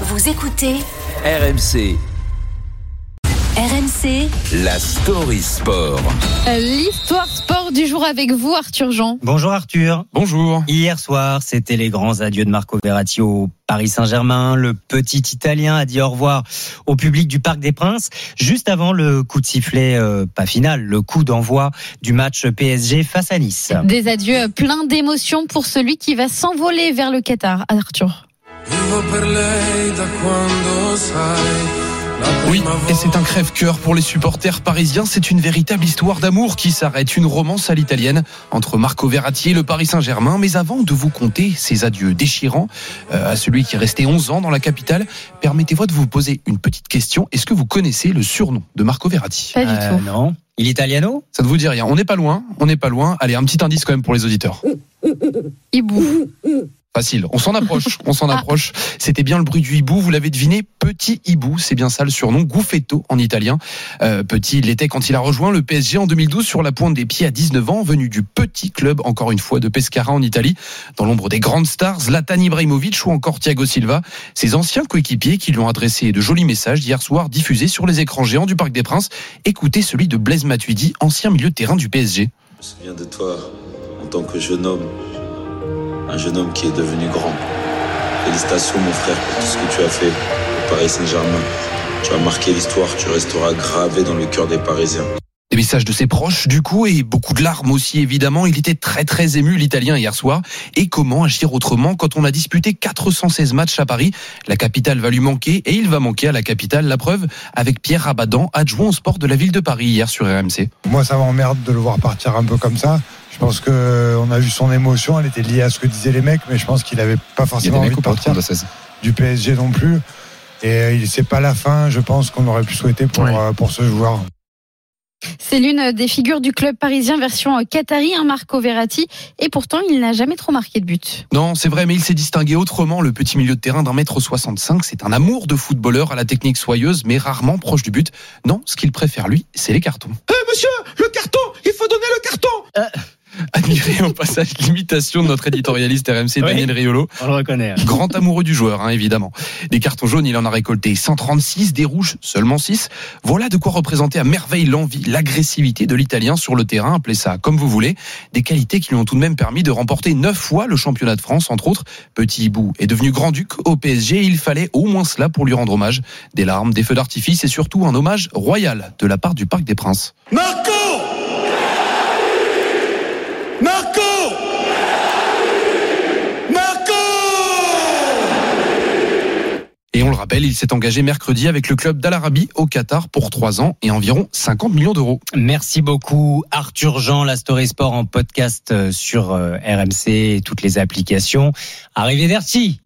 Vous écoutez RMC, RMC la story sport. L'histoire sport du jour avec vous, Arthur Jean. Bonjour Arthur. Bonjour. Hier soir, c'était les grands adieux de Marco Verratti au Paris Saint-Germain. Le petit Italien a dit au revoir au public du Parc des Princes juste avant le coup de sifflet, euh, pas final, le coup d'envoi du match PSG face à Nice. Des adieux pleins d'émotions pour celui qui va s'envoler vers le Qatar, Arthur. Oui, et c'est un crève-cœur pour les supporters parisiens. C'est une véritable histoire d'amour qui s'arrête, une romance à l'italienne entre Marco Verratti et le Paris Saint-Germain. Mais avant de vous conter ces adieux déchirants euh, à celui qui est resté 11 ans dans la capitale, permettez-moi de vous poser une petite question. Est-ce que vous connaissez le surnom de Marco Verratti? Pas du Euh, tout. non. Il italiano? Ça ne vous dit rien On n'est pas loin, on n'est pas loin. Allez, un petit indice quand même pour les auditeurs. Hibou. Facile. On s'en approche. On s'en Ah. approche. C'était bien le bruit du hibou. Vous l'avez deviné. Petit hibou. C'est bien ça le surnom. Gouffetto en italien. Euh, petit, il l'était quand il a rejoint le PSG en 2012 sur la pointe des pieds à 19 ans, venu du petit club, encore une fois, de Pescara en Italie, dans l'ombre des grandes stars, Zlatan Ibrahimovic ou encore Thiago Silva. Ses anciens coéquipiers qui lui ont adressé de jolis messages hier soir diffusés sur les écrans géants du Parc des Princes. Écoutez celui de Blaise Matuidi, ancien milieu de terrain du PSG. Je me souviens de toi en tant que jeune homme, un jeune homme qui est devenu grand. Félicitations mon frère pour tout ce que tu as fait au Paris Saint-Germain. Tu as marqué l'histoire, tu resteras gravé dans le cœur des Parisiens. Des messages de ses proches, du coup, et beaucoup de larmes aussi, évidemment. Il était très, très ému, l'Italien, hier soir. Et comment agir autrement quand on a disputé 416 matchs à Paris? La capitale va lui manquer, et il va manquer à la capitale. La preuve, avec Pierre Rabadan, adjoint au sport de la ville de Paris, hier sur RMC. Moi, ça m'emmerde de le voir partir un peu comme ça. Je pense que euh, on a vu son émotion, elle était liée à ce que disaient les mecs, mais je pense qu'il avait pas forcément envie de partir du PSG non plus. Et euh, il- c'est pas la fin, je pense qu'on aurait pu souhaiter pour, Ouais. euh, pour ce joueur. C'est l'une des figures du club parisien version Qatari, un Marco Verratti. Et pourtant, il n'a jamais trop marqué de but. Non, c'est vrai, mais il s'est distingué autrement. Le petit milieu de terrain d'un mètre 65, c'est un amour de footballeur à la technique soyeuse, mais rarement proche du but. Non, ce qu'il préfère, lui, c'est les cartons. monsieur, le carton, il faut donner le carton. Passage l'imitation de notre éditorialiste RMC, Daniel Riolo. On le reconnaît. Grand amoureux du joueur, hein, évidemment. Des cartons jaunes, il en a récolté 136, des rouges, seulement 6. Voilà de quoi représenter à merveille l'envie, l'agressivité de l'Italien sur le terrain, appelez ça comme vous voulez. Des qualités qui lui ont tout de même permis de remporter 9 fois le championnat de France, entre autres. Petit Hibou est devenu grand-duc au PSG, il fallait au moins cela pour lui rendre hommage. Des larmes, des feux d'artifice et surtout un hommage royal de la part du Parc des Princes. Marco Marco Marco Et on le rappelle, il s'est engagé mercredi avec le club d'Al Arabi au Qatar pour 3 ans et environ 50 millions d'euros. Merci beaucoup Arthur Jean, la Story Sport en podcast euh, sur euh, RMC et toutes les applications. Arrivederci